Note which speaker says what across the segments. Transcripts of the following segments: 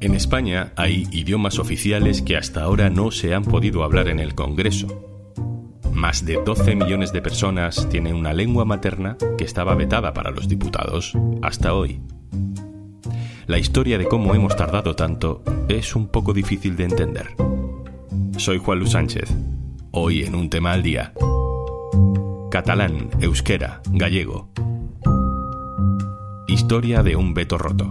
Speaker 1: En España hay idiomas oficiales que hasta ahora no se han podido hablar en el Congreso. Más de 12 millones de personas tienen una lengua materna que estaba vetada para los diputados hasta hoy. La historia de cómo hemos tardado tanto es un poco difícil de entender. Soy Juan Luis Sánchez. Hoy en un tema al día. Catalán, euskera, gallego. Historia de un veto roto.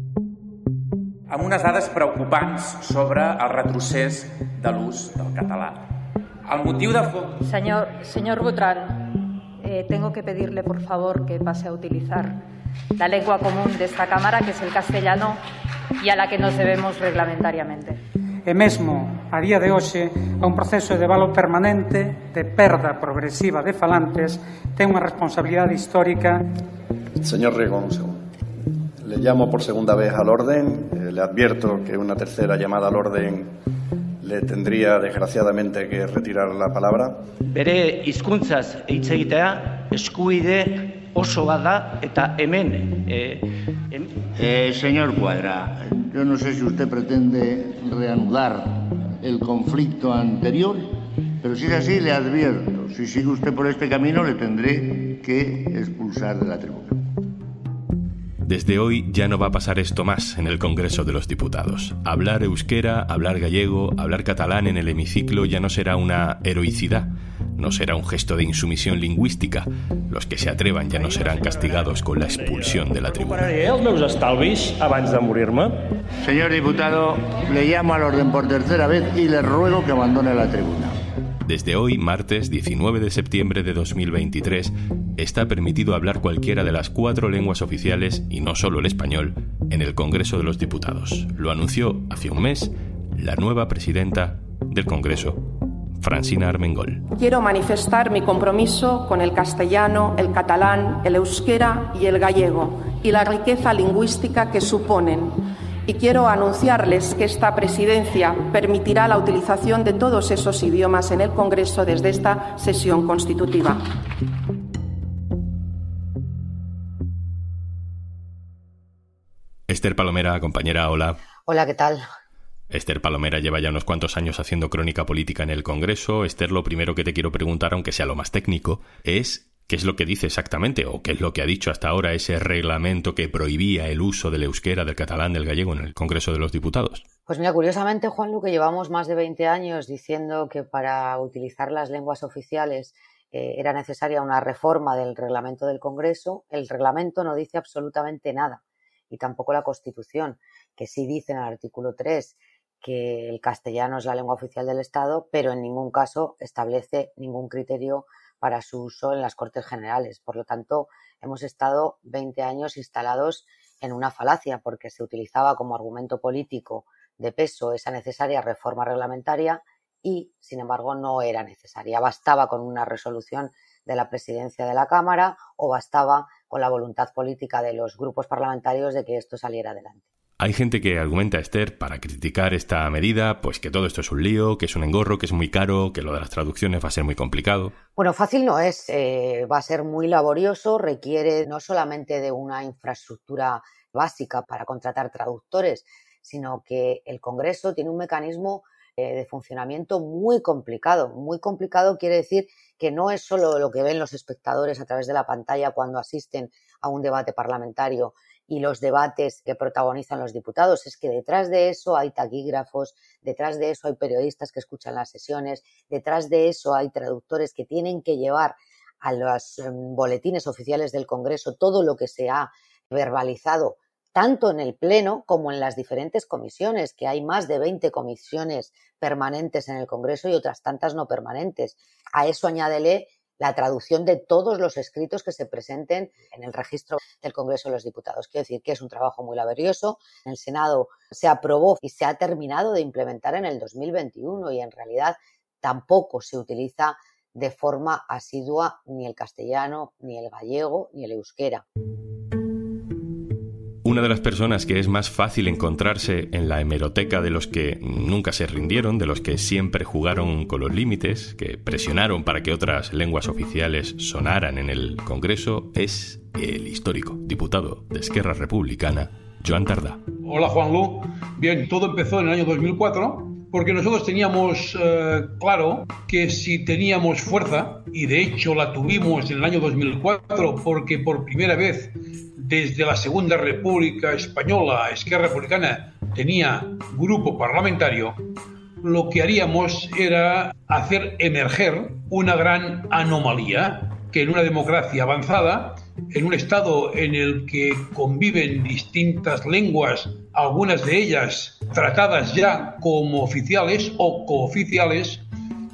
Speaker 2: Amb unes dades preocupants sobre el retrocés de l'ús del català. El motiu de...
Speaker 3: Señor, señor Butrán, eh, tengo que pedirle por favor que pase a utilizar la lengua común de esta Cámara, que es el castellano, y a la que nos debemos reglamentariamente.
Speaker 4: e mesmo a día de hoxe a un proceso de valo permanente de perda progresiva de falantes ten unha responsabilidade histórica
Speaker 5: Señor Riego, un segundo. Le llamo por segunda vez al orden. Eh, le advierto que una tercera llamada al orden le tendría desgraciadamente que retirar la palabra.
Speaker 6: Bere hizkuntzaz hitz egitea eskubide oso bat da eta hemen eh, em-
Speaker 7: Eh, señor Cuadra, yo no sé si usted pretende reanudar el conflicto anterior, pero si es así, le advierto, si sigue usted por este camino, le tendré que expulsar de la tribuna.
Speaker 1: Desde hoy ya no va a pasar esto más en el Congreso de los Diputados. Hablar euskera, hablar gallego, hablar catalán en el hemiciclo ya no será una heroicidad, no será un gesto de insumisión lingüística. Los que se atrevan ya no serán castigados con la expulsión de la tribuna.
Speaker 7: Señor diputado, le llamo al orden por tercera vez y le ruego que abandone la tribuna.
Speaker 1: Desde hoy, martes 19 de septiembre de 2023, está permitido hablar cualquiera de las cuatro lenguas oficiales, y no solo el español, en el Congreso de los Diputados. Lo anunció hace un mes la nueva presidenta del Congreso, Francina Armengol.
Speaker 8: Quiero manifestar mi compromiso con el castellano, el catalán, el euskera y el gallego y la riqueza lingüística que suponen. Y quiero anunciarles que esta presidencia permitirá la utilización de todos esos idiomas en el Congreso desde esta sesión constitutiva.
Speaker 1: Esther Palomera, compañera, hola.
Speaker 9: Hola, ¿qué tal?
Speaker 1: Esther Palomera lleva ya unos cuantos años haciendo crónica política en el Congreso. Esther, lo primero que te quiero preguntar, aunque sea lo más técnico, es qué es lo que dice exactamente o qué es lo que ha dicho hasta ahora ese reglamento que prohibía el uso del euskera, del catalán, del gallego en el Congreso de los Diputados.
Speaker 9: Pues mira, curiosamente, Juan Lu, que llevamos más de 20 años diciendo que para utilizar las lenguas oficiales eh, era necesaria una reforma del reglamento del Congreso, el reglamento no dice absolutamente nada y tampoco la Constitución, que sí dice en el artículo 3 que el castellano es la lengua oficial del Estado, pero en ningún caso establece ningún criterio para su uso en las Cortes Generales. Por lo tanto, hemos estado 20 años instalados en una falacia porque se utilizaba como argumento político de peso esa necesaria reforma reglamentaria y, sin embargo, no era necesaria. Bastaba con una resolución de la presidencia de la Cámara o bastaba con la voluntad política de los grupos parlamentarios de que esto saliera adelante.
Speaker 1: Hay gente que argumenta, Esther, para criticar esta medida, pues que todo esto es un lío, que es un engorro, que es muy caro, que lo de las traducciones va a ser muy complicado.
Speaker 9: Bueno, fácil no es, eh, va a ser muy laborioso, requiere no solamente de una infraestructura básica para contratar traductores, sino que el Congreso tiene un mecanismo eh, de funcionamiento muy complicado. Muy complicado quiere decir que no es solo lo que ven los espectadores a través de la pantalla cuando asisten a un debate parlamentario y los debates que protagonizan los diputados. Es que detrás de eso hay taquígrafos, detrás de eso hay periodistas que escuchan las sesiones, detrás de eso hay traductores que tienen que llevar a los um, boletines oficiales del Congreso todo lo que se ha verbalizado tanto en el Pleno como en las diferentes comisiones, que hay más de 20 comisiones permanentes en el Congreso y otras tantas no permanentes. A eso añádele la traducción de todos los escritos que se presenten en el registro del Congreso de los Diputados. Quiero decir que es un trabajo muy laborioso. En el Senado se aprobó y se ha terminado de implementar en el 2021 y en realidad tampoco se utiliza de forma asidua ni el castellano, ni el gallego, ni el euskera.
Speaker 1: Una de las personas que es más fácil encontrarse en la hemeroteca de los que nunca se rindieron, de los que siempre jugaron con los límites, que presionaron para que otras lenguas oficiales sonaran en el Congreso, es el histórico diputado de Esquerra Republicana, Joan Tardá.
Speaker 10: Hola Juan Lu. Bien, todo empezó en el año 2004 porque nosotros teníamos eh, claro que si teníamos fuerza, y de hecho la tuvimos en el año 2004 porque por primera vez desde la Segunda República Española, Esquerra Republicana tenía grupo parlamentario, lo que haríamos era hacer emerger una gran anomalía que en una democracia avanzada, en un estado en el que conviven distintas lenguas, algunas de ellas tratadas ya como oficiales o cooficiales,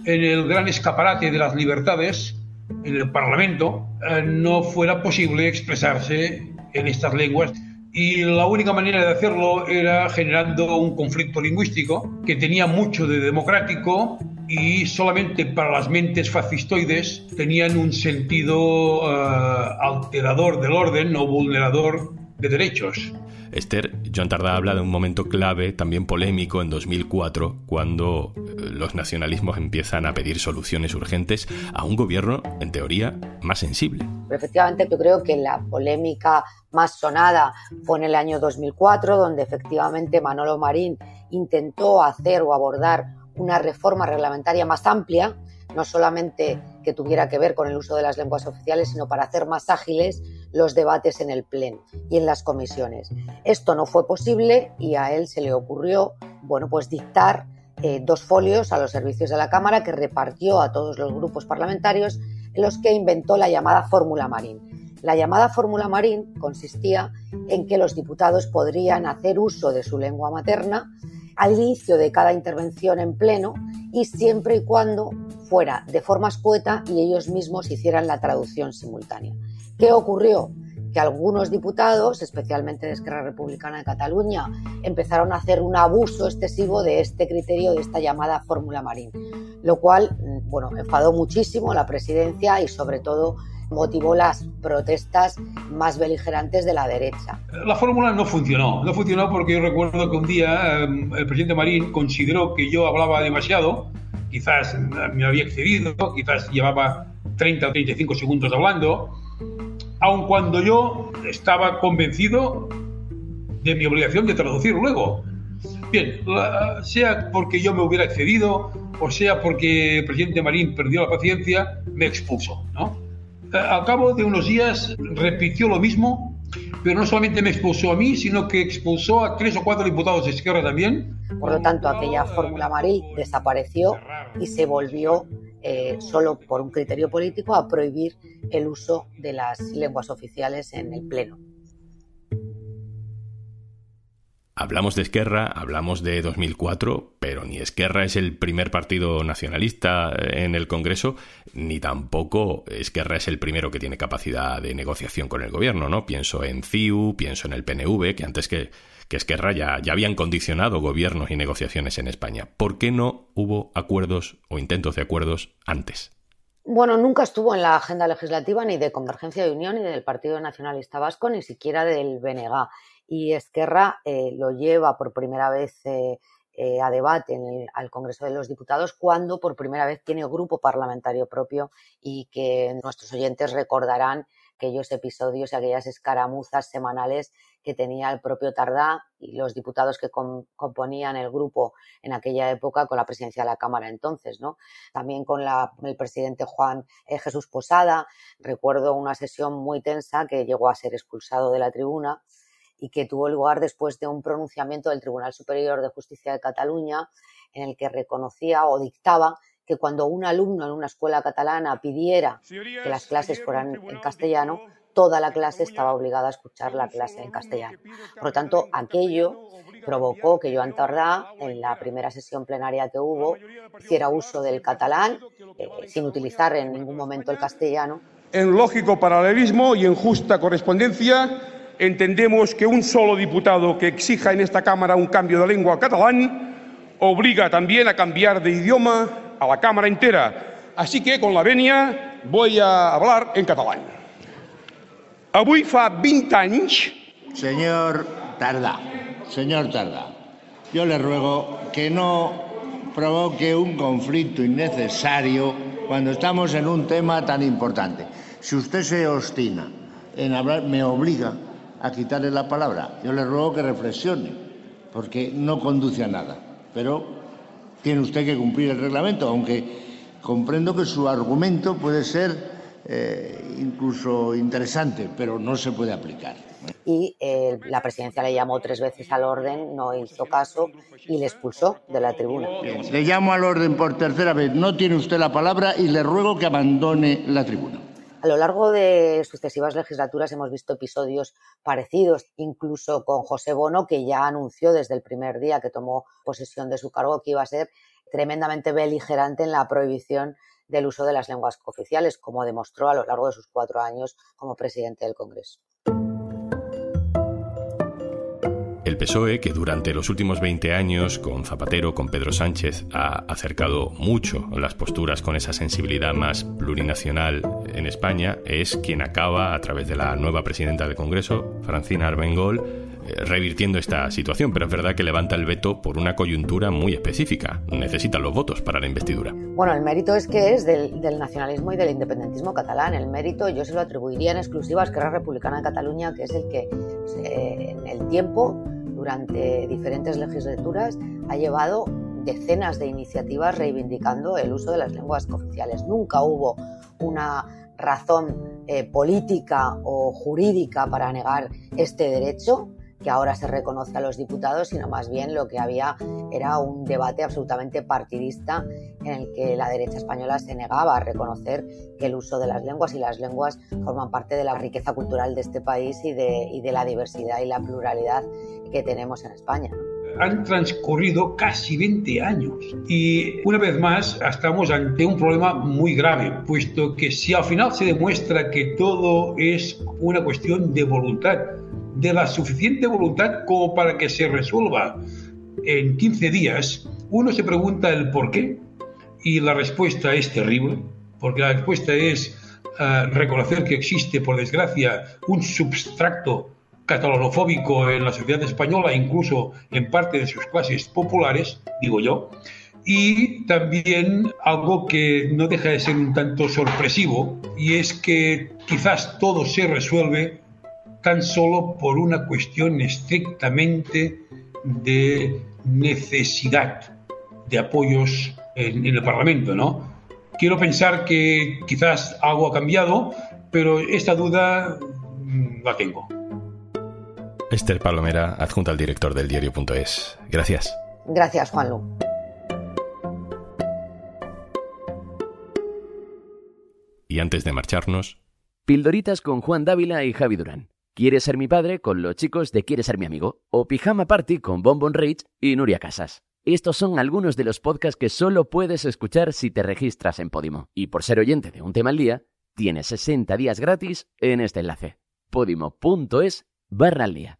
Speaker 10: en el gran escaparate de las libertades, en el Parlamento, eh, no fuera posible expresarse en estas lenguas. Y la única manera de hacerlo era generando un conflicto lingüístico que tenía mucho de democrático y solamente para las mentes fascistoides tenían un sentido uh, alterador del orden o vulnerador de derechos.
Speaker 1: Esther, Joan Tardá habla de un momento clave, también polémico, en 2004, cuando eh, los nacionalismos empiezan a pedir soluciones urgentes a un gobierno, en teoría, más sensible.
Speaker 9: efectivamente, yo creo que la polémica más sonada fue en el año 2004, donde efectivamente Manolo Marín intentó hacer o abordar una reforma reglamentaria más amplia, no solamente que tuviera que ver con el uso de las lenguas oficiales, sino para hacer más ágiles los debates en el Pleno y en las comisiones. Esto no fue posible y a él se le ocurrió, bueno, pues dictar eh, dos folios a los servicios de la Cámara que repartió a todos los grupos parlamentarios en los que inventó la llamada fórmula Marín. La llamada fórmula Marín consistía en que los diputados podrían hacer uso de su lengua materna al inicio de cada intervención en pleno y siempre y cuando fuera de forma escueta y ellos mismos hicieran la traducción simultánea. ¿Qué ocurrió? Que algunos diputados, especialmente de Esquerra Republicana de Cataluña, empezaron a hacer un abuso excesivo de este criterio, de esta llamada fórmula marín, lo cual, mm, bueno, enfadó muchísimo a la presidencia y sobre todo motivó las protestas más beligerantes de la derecha.
Speaker 10: La fórmula no funcionó, no funcionó porque yo recuerdo que un día em, el presidente Marín consideró que yo hablaba demasiado, quizás me había excedido, quizás llevaba 30 o 35 segundos hablando, aun cuando yo estaba convencido de mi obligación de traducir luego. Bien, sea porque yo me hubiera excedido o sea porque el presidente Marín perdió la paciencia, me expuso. ¿no? Al cabo de unos días repitió lo mismo, pero no solamente me expulsó a mí, sino que expulsó a tres o cuatro diputados de izquierda también.
Speaker 9: Por lo tanto, aquella fórmula Marín desapareció y se volvió eh, solo por un criterio político a prohibir el uso de las lenguas oficiales en el Pleno.
Speaker 1: Hablamos de Esquerra, hablamos de 2004, pero ni Esquerra es el primer partido nacionalista en el Congreso, ni tampoco Esquerra es el primero que tiene capacidad de negociación con el gobierno, ¿no? Pienso en CIU, pienso en el PNV, que antes que, que Esquerra ya, ya habían condicionado gobiernos y negociaciones en España. ¿Por qué no hubo acuerdos o intentos de acuerdos antes?
Speaker 9: Bueno, nunca estuvo en la agenda legislativa ni de Convergencia de Unión, ni del Partido Nacionalista Vasco, ni siquiera del BNG y Esquerra eh, lo lleva por primera vez eh, eh, a debate en al Congreso de los Diputados cuando por primera vez tiene grupo parlamentario propio y que nuestros oyentes recordarán aquellos episodios y aquellas escaramuzas semanales que tenía el propio Tardá y los diputados que componían el grupo en aquella época con la presidencia de la Cámara entonces, ¿no? También con el presidente Juan Jesús Posada. Recuerdo una sesión muy tensa que llegó a ser expulsado de la tribuna y que tuvo lugar después de un pronunciamiento del Tribunal Superior de Justicia de Cataluña en el que reconocía o dictaba que cuando un alumno en una escuela catalana pidiera que las clases fueran en castellano, toda la clase estaba obligada a escuchar la clase en castellano. Por lo tanto, aquello provocó que Joan Tardá, en la primera sesión plenaria que hubo, hiciera uso del catalán, eh, sin utilizar en ningún momento el castellano,
Speaker 11: En lógico paralelismo y en justa correspondencia, entendemos que un solo diputado que exija en esta Cámara un cambio de lengua al catalán obliga también a cambiar de idioma a la Cámara entera. Así que, con la venia, voy a hablar en catalán. Avui fa 20 anys...
Speaker 7: Señor Tardá, señor Tardá, yo le ruego que no provoque un conflicto innecesario cuando estamos en un tema tan importante. Si usted se obstina en hablar, me obliga a quitarle la palabra. Yo le ruego que reflexione, porque no conduce a nada. Pero tiene usted que cumplir el reglamento, aunque comprendo que su argumento puede ser eh, incluso interesante, pero no se puede aplicar.
Speaker 9: Y eh, la presidencia le llamó tres veces al orden, no hizo caso y le expulsó de la tribuna.
Speaker 7: Le llamo al orden por tercera vez. No tiene usted la palabra y le ruego que abandone la tribuna.
Speaker 9: A lo largo de sucesivas legislaturas hemos visto episodios parecidos, incluso con José Bono, que ya anunció desde el primer día que tomó posesión de su cargo que iba a ser tremendamente beligerante en la prohibición del uso de las lenguas oficiales, como demostró a lo largo de sus cuatro años como presidente del Congreso.
Speaker 1: PSOE, que durante los últimos 20 años, con Zapatero, con Pedro Sánchez, ha acercado mucho las posturas con esa sensibilidad más plurinacional en España, es quien acaba, a través de la nueva presidenta del Congreso, Francina Armengol, eh, revirtiendo esta situación, pero es verdad que levanta el veto por una coyuntura muy específica. Necesita los votos para la investidura.
Speaker 9: Bueno, el mérito es que es del, nacionalismo y del independentismo catalán. El mérito yo se lo atribuiría en exclusiva a Esquerra Republicana de Cataluña, que es el que eh, en el tiempo durante diferentes legislaturas ha llevado decenas de iniciativas reivindicando el uso de las lenguas oficiales. Nunca hubo una razón eh, política o jurídica para negar este derecho que ahora se reconoce a los diputados, sino más bien lo que había era un debate absolutamente partidista en el que la derecha española se negaba a reconocer que el uso de las lenguas y las lenguas forman parte de la riqueza cultural de este país y de, y de la diversidad y la pluralidad que tenemos en España.
Speaker 10: Han transcurrido casi 20 años y una vez más estamos ante un problema muy grave, puesto que si al final se demuestra que todo es una cuestión de voluntad, de la suficiente voluntad como para que se resuelva en 15 días, uno se pregunta el por qué y la respuesta es terrible, porque la respuesta es eh, reconocer que existe, por desgracia, un substrato catalanofóbico en la sociedad española, incluso en parte de sus clases populares, digo yo, y también algo que no deja de ser un tanto sorpresivo, y es que quizás todo se resuelve tan solo por una cuestión estrictamente de necesidad de apoyos en, en el Parlamento, ¿no? Quiero pensar que quizás algo ha cambiado, pero esta duda mm, la tengo.
Speaker 1: Esther Palomera, adjunta al director del diario.es. Gracias.
Speaker 9: Gracias, Juanlu.
Speaker 1: Y antes de marcharnos...
Speaker 12: Pildoritas con Juan Dávila y Javi Durán. ¿Quieres ser mi padre? con los chicos de Quieres ser mi amigo. O Pijama Party con Bonbon Rage y Nuria Casas. Estos son algunos de los podcasts que solo puedes escuchar si te registras en Podimo. Y por ser oyente de un tema al día, tienes 60 días gratis en este enlace. podimo.es barra al día.